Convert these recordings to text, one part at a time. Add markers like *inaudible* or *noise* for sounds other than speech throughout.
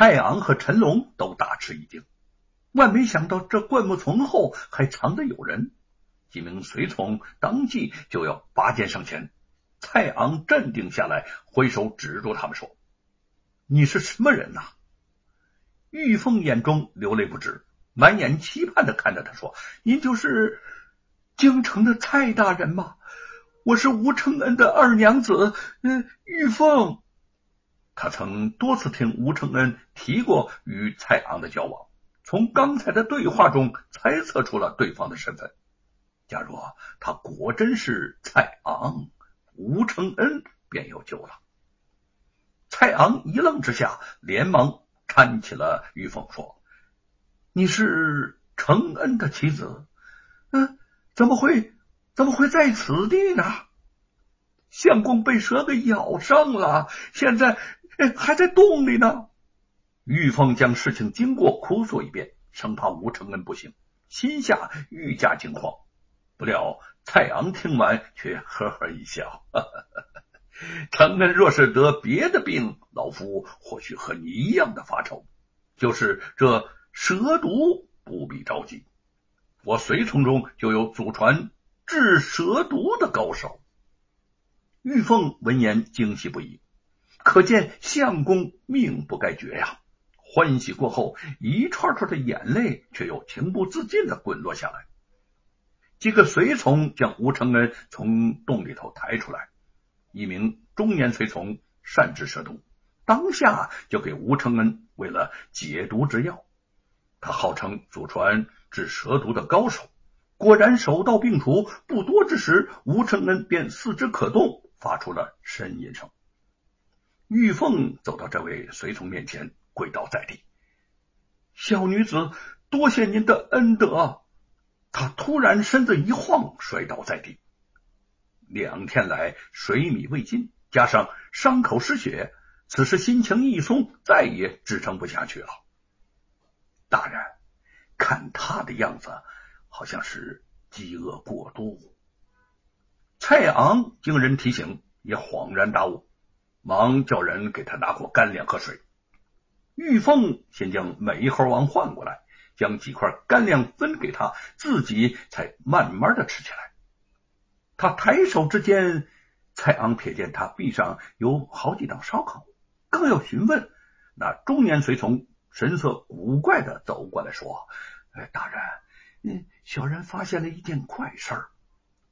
蔡昂和陈龙都大吃一惊，万没想到这灌木丛后还藏着有人。几名随从当即就要拔剑上前，蔡昂镇定下来，挥手指住他们说：“你是什么人呐？”玉凤眼中流泪不止，满眼期盼的看着他说：“您就是京城的蔡大人吗？我是吴承恩的二娘子，嗯，玉凤。”他曾多次听吴承恩提过与蔡昂的交往，从刚才的对话中猜测出了对方的身份。假若他果真是蔡昂，吴承恩便有救了。蔡昂一愣之下，连忙搀起了玉凤，说：“你是承恩的妻子？嗯，怎么会怎么会在此地呢？相公被蛇给咬伤了，现在 *laughs* 还在洞里呢。”玉凤将事情经过哭诉一遍，生怕吴承恩不行，心下愈加惊慌。不料蔡昂听完，却呵呵一笑：“ *laughs* 承恩若是得别的病，老夫或许和你一样的发愁。就是这蛇毒，不必着急，我随从中就有祖传治蛇毒的高手。”玉凤闻言惊喜不已，可见相公命不该绝呀！欢喜过后，一串串的眼泪却又情不自禁的滚落下来。几个随从将吴承恩从洞里头抬出来，一名中年随从善治蛇毒，当下就给吴承恩喂了解毒之药。他号称祖传治蛇毒的高手，果然手到病除。不多之时，吴承恩便四肢可动，发出了呻吟声。玉凤走到这位随从面前，跪倒在地：“小女子多谢您的恩德。”他突然身子一晃，摔倒在地。两天来水米未进，加上伤口失血，此时心情一松，再也支撑不下去了。大人，看他的样子，好像是饥饿过度。蔡昂经人提醒，也恍然大悟，忙叫人给他拿过干粮和水。玉凤先将美猴王换过来。将几块干粮分给他，自己才慢慢的吃起来。他抬手之间，蔡昂瞥见他臂上有好几道烧烤，刚要询问，那中年随从神色古怪的走过来说：“哎，大人，嗯，小人发现了一件怪事儿。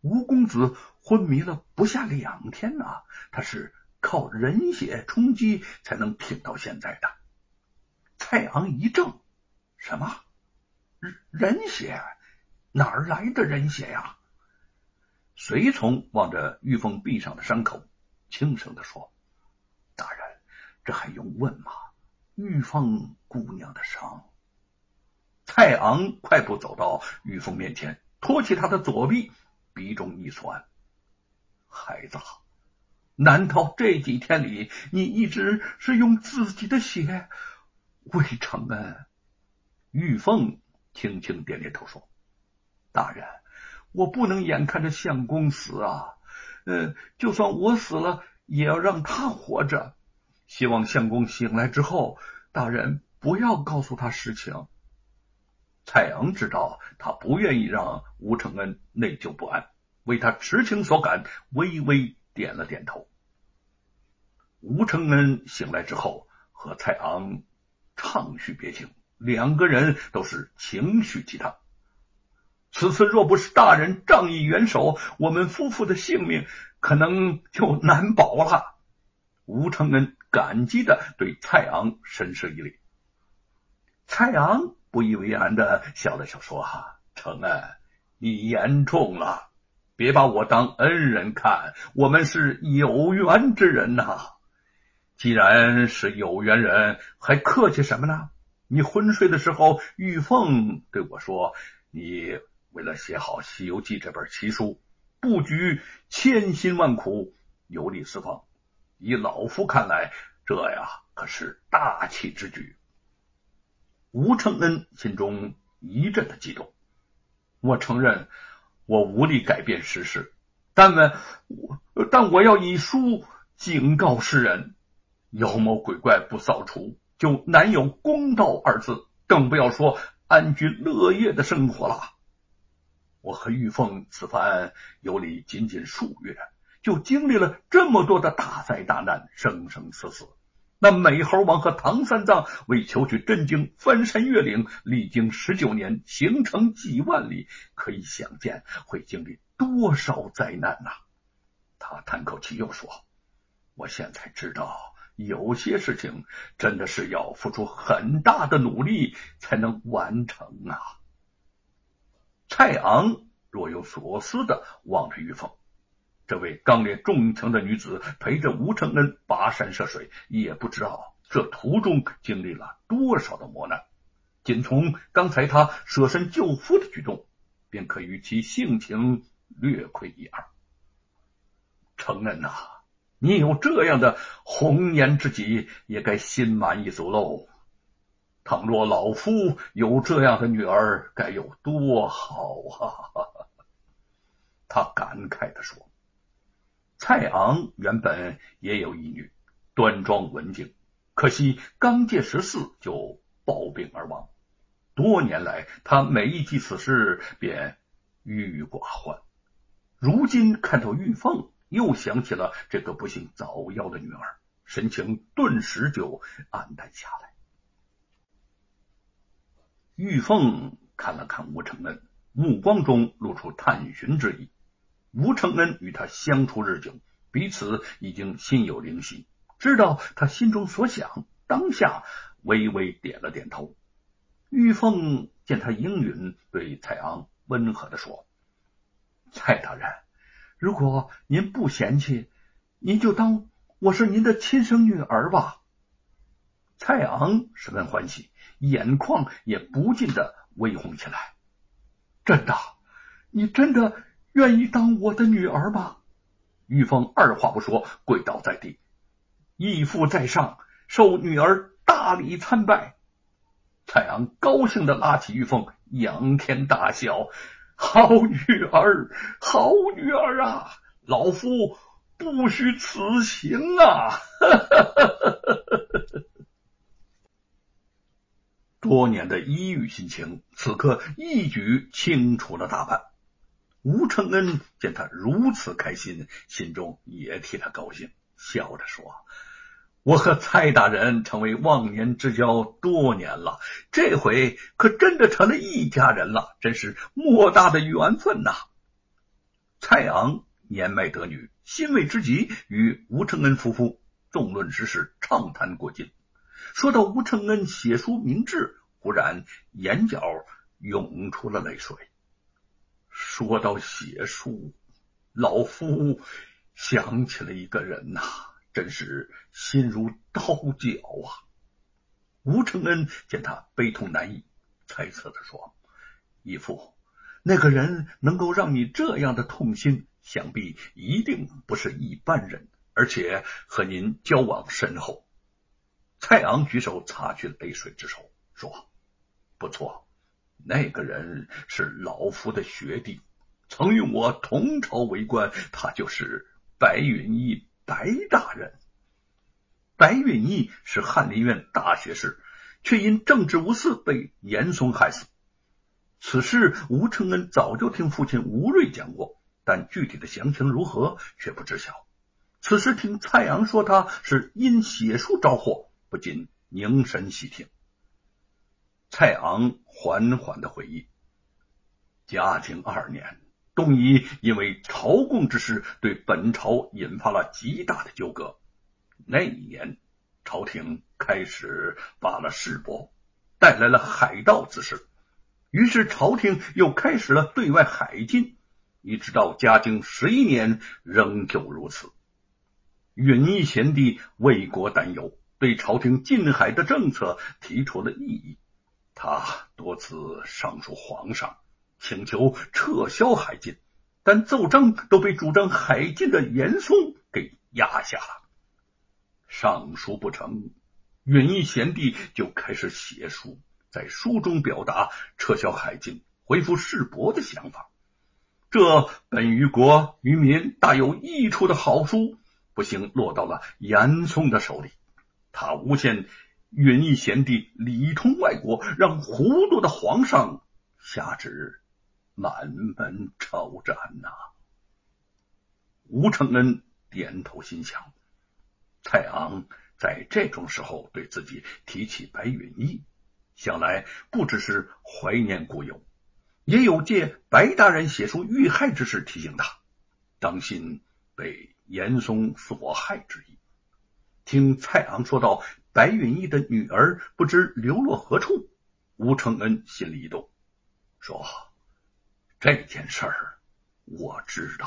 吴公子昏迷了不下两天呢，他是靠人血充饥才能挺到现在的。”蔡昂一怔：“什么？”人血哪儿来的人血呀？随从望着玉凤臂上的伤口，轻声的说：“大人，这还用问吗？玉凤姑娘的伤。”蔡昂快步走到玉凤面前，托起她的左臂，鼻中一酸：“孩子，难道这几天里你一直是用自己的血魏承恩？”玉凤。轻轻点点头说：“大人，我不能眼看着相公死啊！嗯，就算我死了，也要让他活着。希望相公醒来之后，大人不要告诉他实情。”蔡昂知道他不愿意让吴承恩内疚不安，为他痴情所感，微微点了点头。吴承恩醒来之后，和蔡昂畅叙别情。两个人都是情绪激荡。此次若不是大人仗义援手，我们夫妇的性命可能就难保了。吴承恩感激的对蔡昂深施一礼。蔡昂不以为然的笑了笑，说：“哈，承恩，你言重了，别把我当恩人看，我们是有缘之人呐。既然是有缘人，还客气什么呢？”你昏睡的时候，玉凤对我说：“你为了写好《西游记》这本奇书，布局千辛万苦，游历四方。以老夫看来，这呀可是大气之举。”吴承恩心中一阵的激动。我承认我无力改变世事，但我但我要以书警告世人：妖魔鬼怪不扫除。就难有公道二字，更不要说安居乐业的生活了。我和玉凤此番游历仅仅数月，就经历了这么多的大灾大难，生生死死。那美猴王和唐三藏为求取真经，翻山越岭，历经十九年，行程几万里，可以想见会经历多少灾难呐！他叹口气，又说：“我现在知道，有些事情真的是要付出很大的努力才能完成啊。”蔡昂若有所思的望着玉凤，这位刚烈重情的女子陪着吴承恩跋山涉水，也不知道这途中经历了多少的磨难。仅从刚才他舍身救夫的举动，便可与其性情略窥一二。承恩呐，你有这样的红颜知己，也该心满意足喽。倘若老夫有这样的女儿，该有多好啊！*laughs* 他感慨的说。蔡昂原本也有一女，端庄文静，可惜刚届十四就暴病而亡。多年来，他每一记此事便郁郁寡欢。如今看到玉凤，又想起了这个不幸早夭的女儿，神情顿时就黯淡下来。玉凤看了看吴承恩，目光中露出探寻之意。吴承恩与他相处日久，彼此已经心有灵犀，知道他心中所想，当下微微点了点头。玉凤见他应允，对蔡昂温和的说：“蔡大人，如果您不嫌弃，您就当我是您的亲生女儿吧。”蔡昂十分欢喜。眼眶也不禁的微红起来。真的，你真的愿意当我的女儿吗？玉凤二话不说，跪倒在地，义父在上，受女儿大礼参拜。蔡昂高兴的拉起玉凤，仰天大笑：“好女儿，好女儿啊！老夫不虚此行啊！” *laughs* 多年的抑郁心情，此刻一举清除了大半。吴承恩见他如此开心，心中也替他高兴，笑着说：“我和蔡大人成为忘年之交多年了，这回可真的成了一家人了，真是莫大的缘分呐！”蔡昂年迈得女，欣慰之极，与吴承恩夫妇纵论时事，畅谈过尽。说到吴承恩写书明志，忽然眼角涌出了泪水。说到写书，老夫想起了一个人呐，真是心如刀绞啊！吴承恩见他悲痛难抑，猜测的说：“义父，那个人能够让你这样的痛心，想必一定不是一般人，而且和您交往深厚。”蔡昂举手擦去泪水之手，说：“不错，那个人是老夫的学弟，曾与我同朝为官，他就是白允义，白大人。白允义是翰林院大学士，却因政治无私被严嵩害死。此事吴承恩早就听父亲吴瑞讲过，但具体的详情如何却不知晓。此时听蔡昂说他是因写书招祸。”不禁凝神细听，蔡昂缓缓的回忆：嘉靖二年，东夷因为朝贡之事，对本朝引发了极大的纠葛。那一年，朝廷开始发了誓帛，带来了海盗之事，于是朝廷又开始了对外海禁，一直到嘉靖十一年，仍旧如此。允义贤弟为国担忧。对朝廷禁海的政策提出了异议，他多次上书皇上，请求撤销海禁，但奏章都被主张海禁的严嵩给压下了。上书不成，允义贤弟就开始写书，在书中表达撤销海禁、恢复世博的想法。这本于国于民大有益处的好书，不幸落到了严嵩的手里。他诬陷允义贤弟里通外国，让糊涂的皇上下旨满门抄斩呐！吴承恩点头心想：蔡昂在这种时候对自己提起白允义，想来不只是怀念故友，也有借白大人写书遇害之事提醒他，当心被严嵩所害之意。听蔡昂说到。白允义的女儿不知流落何处，吴承恩心里一动，说：“这件事儿我知道。”